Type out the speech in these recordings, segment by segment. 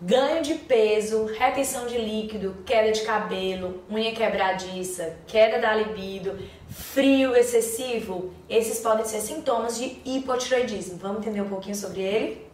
ganho de peso, retenção de líquido, queda de cabelo, unha quebradiça, queda da libido, frio excessivo, esses podem ser sintomas de hipotiroidismo. Vamos entender um pouquinho sobre ele?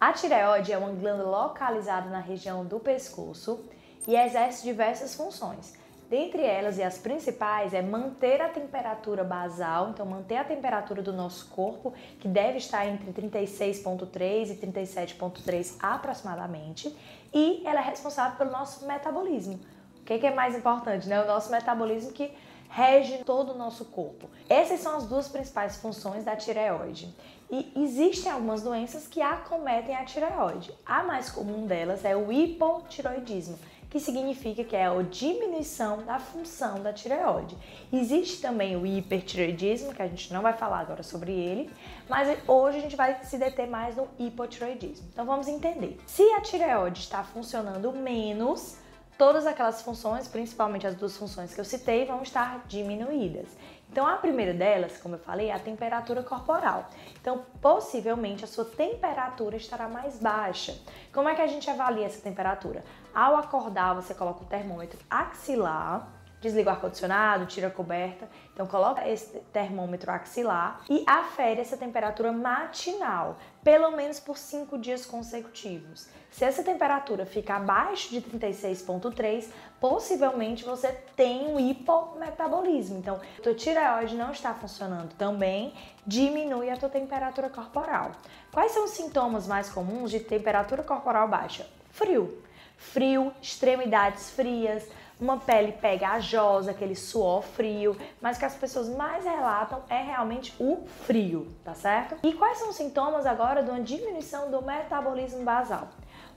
A tireoide é uma glândula localizada na região do pescoço e exerce diversas funções. Dentre elas e as principais é manter a temperatura basal, então manter a temperatura do nosso corpo, que deve estar entre 36.3 e 37.3 aproximadamente, e ela é responsável pelo nosso metabolismo. O que é mais importante, né? O nosso metabolismo que rege todo o nosso corpo. Essas são as duas principais funções da tireoide. E existem algumas doenças que acometem a tireoide. A mais comum delas é o hipotiroidismo que significa que é a diminuição da função da tireoide. Existe também o hipertireoidismo, que a gente não vai falar agora sobre ele, mas hoje a gente vai se deter mais no hipotireoidismo. Então vamos entender. Se a tireoide está funcionando menos, todas aquelas funções, principalmente as duas funções que eu citei, vão estar diminuídas. Então, a primeira delas, como eu falei, é a temperatura corporal. Então, possivelmente a sua temperatura estará mais baixa. Como é que a gente avalia essa temperatura? Ao acordar, você coloca o termômetro axilar desliga o ar-condicionado, tira a coberta. Então coloca esse termômetro axilar e afere essa temperatura matinal, pelo menos por 5 dias consecutivos. Se essa temperatura ficar abaixo de 36.3, possivelmente você tem um hipometabolismo. Então, tua tireoide não está funcionando tão bem, diminui a tua temperatura corporal. Quais são os sintomas mais comuns de temperatura corporal baixa? Frio. Frio, extremidades frias, uma pele pegajosa, aquele suor frio, mas que as pessoas mais relatam é realmente o frio, tá certo? E quais são os sintomas agora de uma diminuição do metabolismo basal?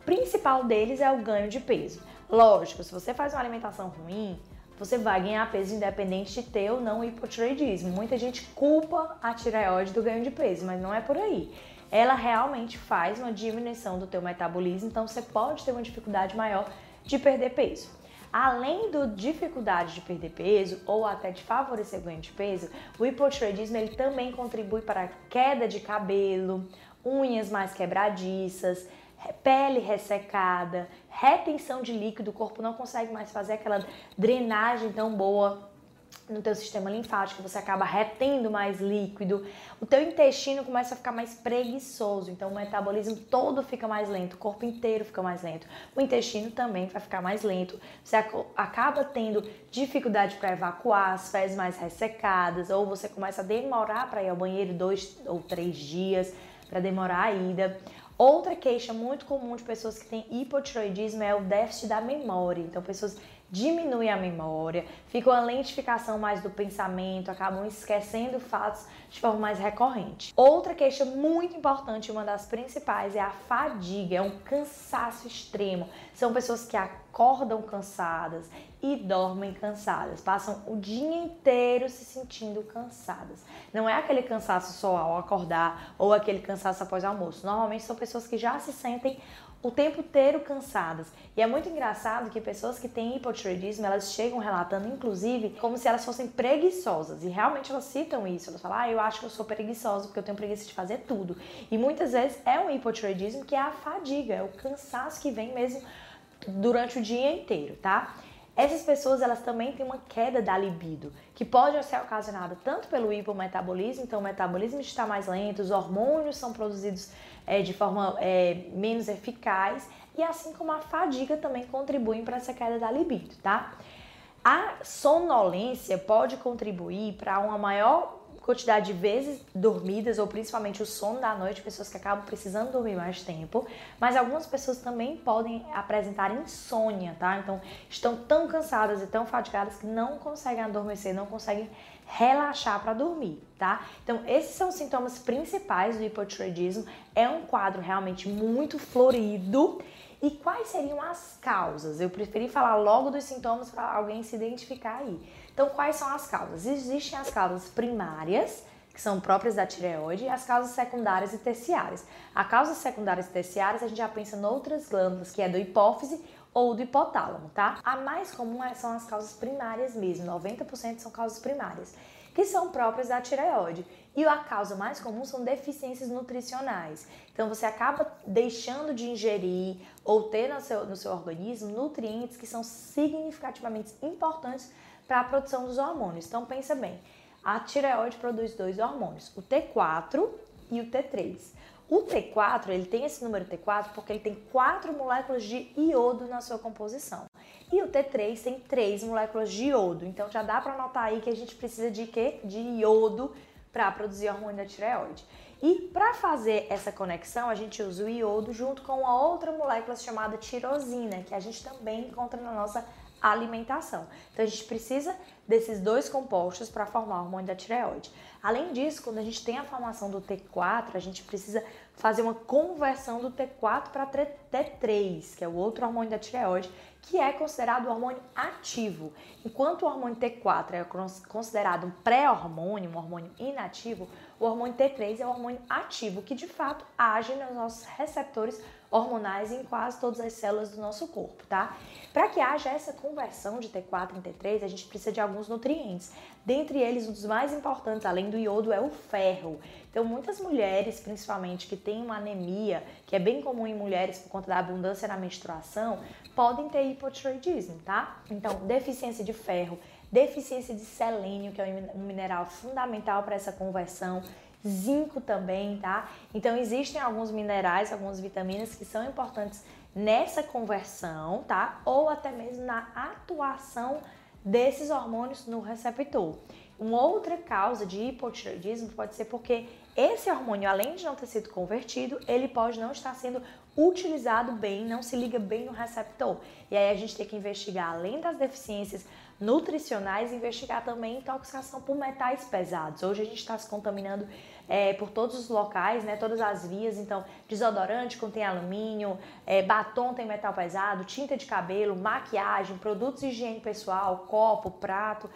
O principal deles é o ganho de peso. Lógico, se você faz uma alimentação ruim, você vai ganhar peso independente de ter ou não hipotireoidismo. Muita gente culpa a tireoide do ganho de peso, mas não é por aí. Ela realmente faz uma diminuição do teu metabolismo, então você pode ter uma dificuldade maior de perder peso. Além da dificuldade de perder peso ou até de favorecer o ganho de peso, o hipotireoidismo ele também contribui para a queda de cabelo, unhas mais quebradiças, pele ressecada, retenção de líquido, o corpo não consegue mais fazer aquela drenagem tão boa no teu sistema linfático, você acaba retendo mais líquido, o teu intestino começa a ficar mais preguiçoso, então o metabolismo todo fica mais lento, o corpo inteiro fica mais lento, o intestino também vai ficar mais lento, você acaba tendo dificuldade para evacuar, as fezes mais ressecadas, ou você começa a demorar para ir ao banheiro dois ou três dias, para demorar a ida. Outra queixa muito comum de pessoas que têm hipotiroidismo é o déficit da memória. Então, pessoas diminuem a memória, ficam a lentificação mais do pensamento, acabam esquecendo fatos de forma mais recorrente. Outra queixa muito importante, uma das principais, é a fadiga, é um cansaço extremo. São pessoas que acordam cansadas e dormem cansadas, passam o dia inteiro se sentindo cansadas. Não é aquele cansaço só ao acordar ou aquele cansaço após o almoço. Normalmente são pessoas que já se sentem o tempo inteiro cansadas. E é muito engraçado que pessoas que têm hipotireoidismo, elas chegam relatando, inclusive, como se elas fossem preguiçosas. E realmente elas citam isso. Elas falam, ah, eu acho que eu sou preguiçosa porque eu tenho preguiça de fazer tudo. E muitas vezes é um hipotireoidismo que é a fadiga, é o cansaço que vem mesmo durante o dia inteiro, tá? Essas pessoas elas também têm uma queda da libido, que pode ser ocasionada tanto pelo hipometabolismo, então o metabolismo está mais lento, os hormônios são produzidos é, de forma é, menos eficaz, e assim como a fadiga também contribuem para essa queda da libido, tá? A sonolência pode contribuir para uma maior quantidade de vezes dormidas, ou principalmente o sono da noite, pessoas que acabam precisando dormir mais tempo, mas algumas pessoas também podem apresentar insônia, tá? Então, estão tão cansadas e tão fatigadas que não conseguem adormecer, não conseguem relaxar para dormir, tá? Então, esses são os sintomas principais do hipotireoidismo. É um quadro realmente muito florido. E quais seriam as causas? Eu preferi falar logo dos sintomas para alguém se identificar aí. Então, quais são as causas? Existem as causas primárias, que são próprias da tireoide, e as causas secundárias e terciárias. A causas secundárias e terciárias a gente já pensa em outras glândulas, que é do hipófise ou do hipotálamo, tá? A mais comum é, são as causas primárias mesmo, 90% são causas primárias, que são próprias da tireoide. E a causa mais comum são deficiências nutricionais. Então você acaba deixando de ingerir ou ter no seu, no seu organismo nutrientes que são significativamente importantes para a produção dos hormônios. Então pensa bem, a tireoide produz dois hormônios, o T4 e o T3. O T4, ele tem esse número T4 porque ele tem quatro moléculas de iodo na sua composição. E o T3 tem três moléculas de iodo. Então já dá para notar aí que a gente precisa de quê? De iodo para produzir hormônio da tireoide. E para fazer essa conexão, a gente usa o iodo junto com uma outra molécula chamada tirosina, que a gente também encontra na nossa alimentação. Então a gente precisa desses dois compostos para formar o hormônio da tireoide. Além disso, quando a gente tem a formação do T4, a gente precisa fazer uma conversão do T4 para T3, que é o outro hormônio da tireoide, que é considerado o hormônio ativo. Enquanto o hormônio T4 é considerado um pré-hormônio, um hormônio inativo, o hormônio T3 é o hormônio ativo, que de fato age nos nossos receptores hormonais em quase todas as células do nosso corpo, tá? Para que haja essa conversão de T4 em T3, a gente precisa de alguns nutrientes. Dentre eles, um dos mais importantes, além do iodo, é o ferro. Então, muitas mulheres, principalmente que têm uma anemia, que é bem comum em mulheres por conta da abundância na menstruação, podem ter hipotiroidismo, tá? Então, deficiência de ferro, deficiência de selênio, que é um mineral fundamental para essa conversão, zinco também, tá? Então existem alguns minerais, algumas vitaminas que são importantes nessa conversão, tá? Ou até mesmo na atuação desses hormônios no receptor. Uma outra causa de hipotireoidismo pode ser porque esse hormônio, além de não ter sido convertido, ele pode não estar sendo utilizado bem, não se liga bem no receptor. E aí a gente tem que investigar, além das deficiências nutricionais, investigar também intoxicação por metais pesados. Hoje a gente está se contaminando é, por todos os locais, né, todas as vias. Então, desodorante contém alumínio, é, batom tem metal pesado, tinta de cabelo, maquiagem, produtos de higiene pessoal, copo, prato.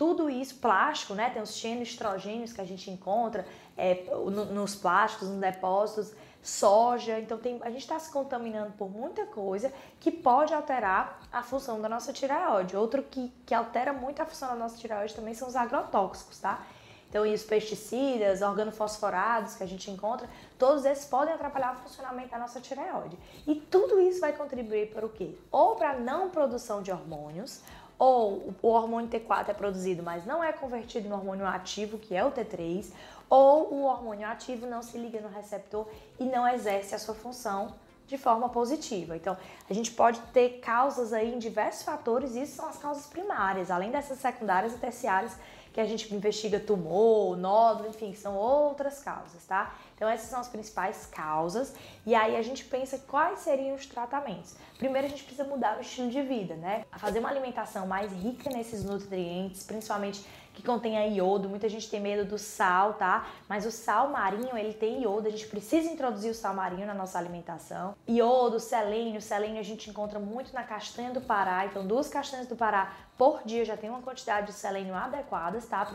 Tudo isso, plástico, né? Tem os xenoestrogênios que a gente encontra é, nos plásticos, nos depósitos, soja. Então, tem, a gente está se contaminando por muita coisa que pode alterar a função da nossa tireoide. Outro que, que altera muito a função da nossa tireoide também são os agrotóxicos, tá? Então, e os pesticidas, organofosforados que a gente encontra, todos esses podem atrapalhar o funcionamento da nossa tireoide. E tudo isso vai contribuir para o quê? Ou para a não produção de hormônios, ou o hormônio T4 é produzido, mas não é convertido no hormônio ativo, que é o T3, ou o hormônio ativo não se liga no receptor e não exerce a sua função de forma positiva. Então, a gente pode ter causas aí em diversos fatores, e isso são as causas primárias, além dessas secundárias e terciárias que a gente investiga tumor, nódulo, enfim, são outras causas, tá? Então essas são as principais causas e aí a gente pensa quais seriam os tratamentos. Primeiro a gente precisa mudar o estilo de vida, né? Fazer uma alimentação mais rica nesses nutrientes, principalmente que contenha iodo. Muita gente tem medo do sal, tá? Mas o sal marinho, ele tem iodo. A gente precisa introduzir o sal marinho na nossa alimentação. Iodo, selênio. Selênio a gente encontra muito na castanha do Pará. Então, duas castanhas do Pará por dia já tem uma quantidade de selênio adequadas, tá?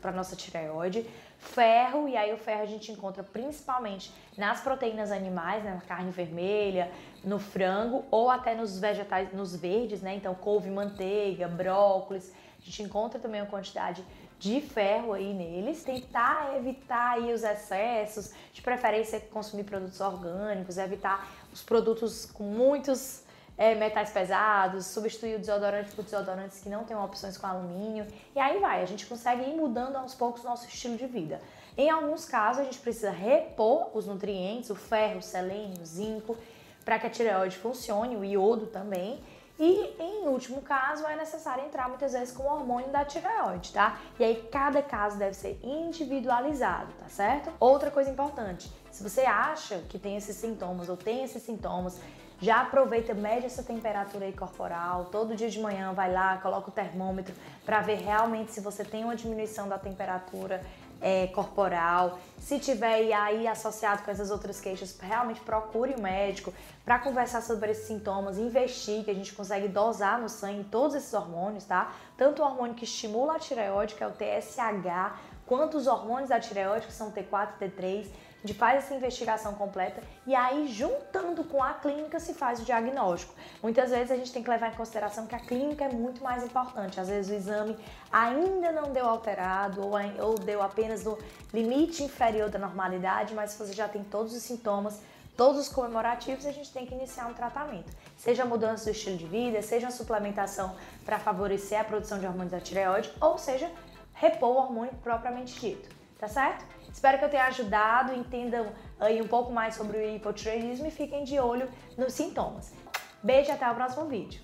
Para nossa tireoide. Ferro, e aí o ferro a gente encontra principalmente nas proteínas animais, né? Na carne vermelha, no frango ou até nos vegetais, nos verdes, né? Então, couve, manteiga, brócolis a gente encontra também uma quantidade de ferro aí neles, tentar evitar aí os excessos, de preferência consumir produtos orgânicos, evitar os produtos com muitos é, metais pesados, substituir o desodorante por desodorantes que não têm opções com alumínio, e aí vai, a gente consegue ir mudando aos poucos o nosso estilo de vida. Em alguns casos, a gente precisa repor os nutrientes, o ferro, o selênio, o zinco, para que a tireoide funcione, o iodo também, e em último caso, é necessário entrar muitas vezes com o hormônio da tireoide, tá? E aí cada caso deve ser individualizado, tá certo? Outra coisa importante, se você acha que tem esses sintomas ou tem esses sintomas, já aproveita, mede essa temperatura aí corporal, todo dia de manhã vai lá, coloca o termômetro para ver realmente se você tem uma diminuição da temperatura é, corporal. Se tiver aí associado com essas outras queixas, realmente procure o um médico para conversar sobre esses sintomas, investigue, a gente consegue dosar no sangue todos esses hormônios, tá? Tanto o hormônio que estimula a tireoide, que é o TSH, quanto os hormônios da tireoide, que são T4 e T3, gente faz essa investigação completa e aí, juntando com a clínica, se faz o diagnóstico. Muitas vezes a gente tem que levar em consideração que a clínica é muito mais importante. Às vezes o exame ainda não deu alterado ou, ou deu apenas no limite inferior da normalidade, mas você já tem todos os sintomas todos os comemorativos, a gente tem que iniciar um tratamento. Seja mudança do estilo de vida, seja suplementação para favorecer a produção de hormônios da tireoide, ou seja, repor o hormônio propriamente dito, tá certo? Espero que eu tenha ajudado, entendam aí um pouco mais sobre o hipotireoidismo e fiquem de olho nos sintomas. Beijo e até o próximo vídeo.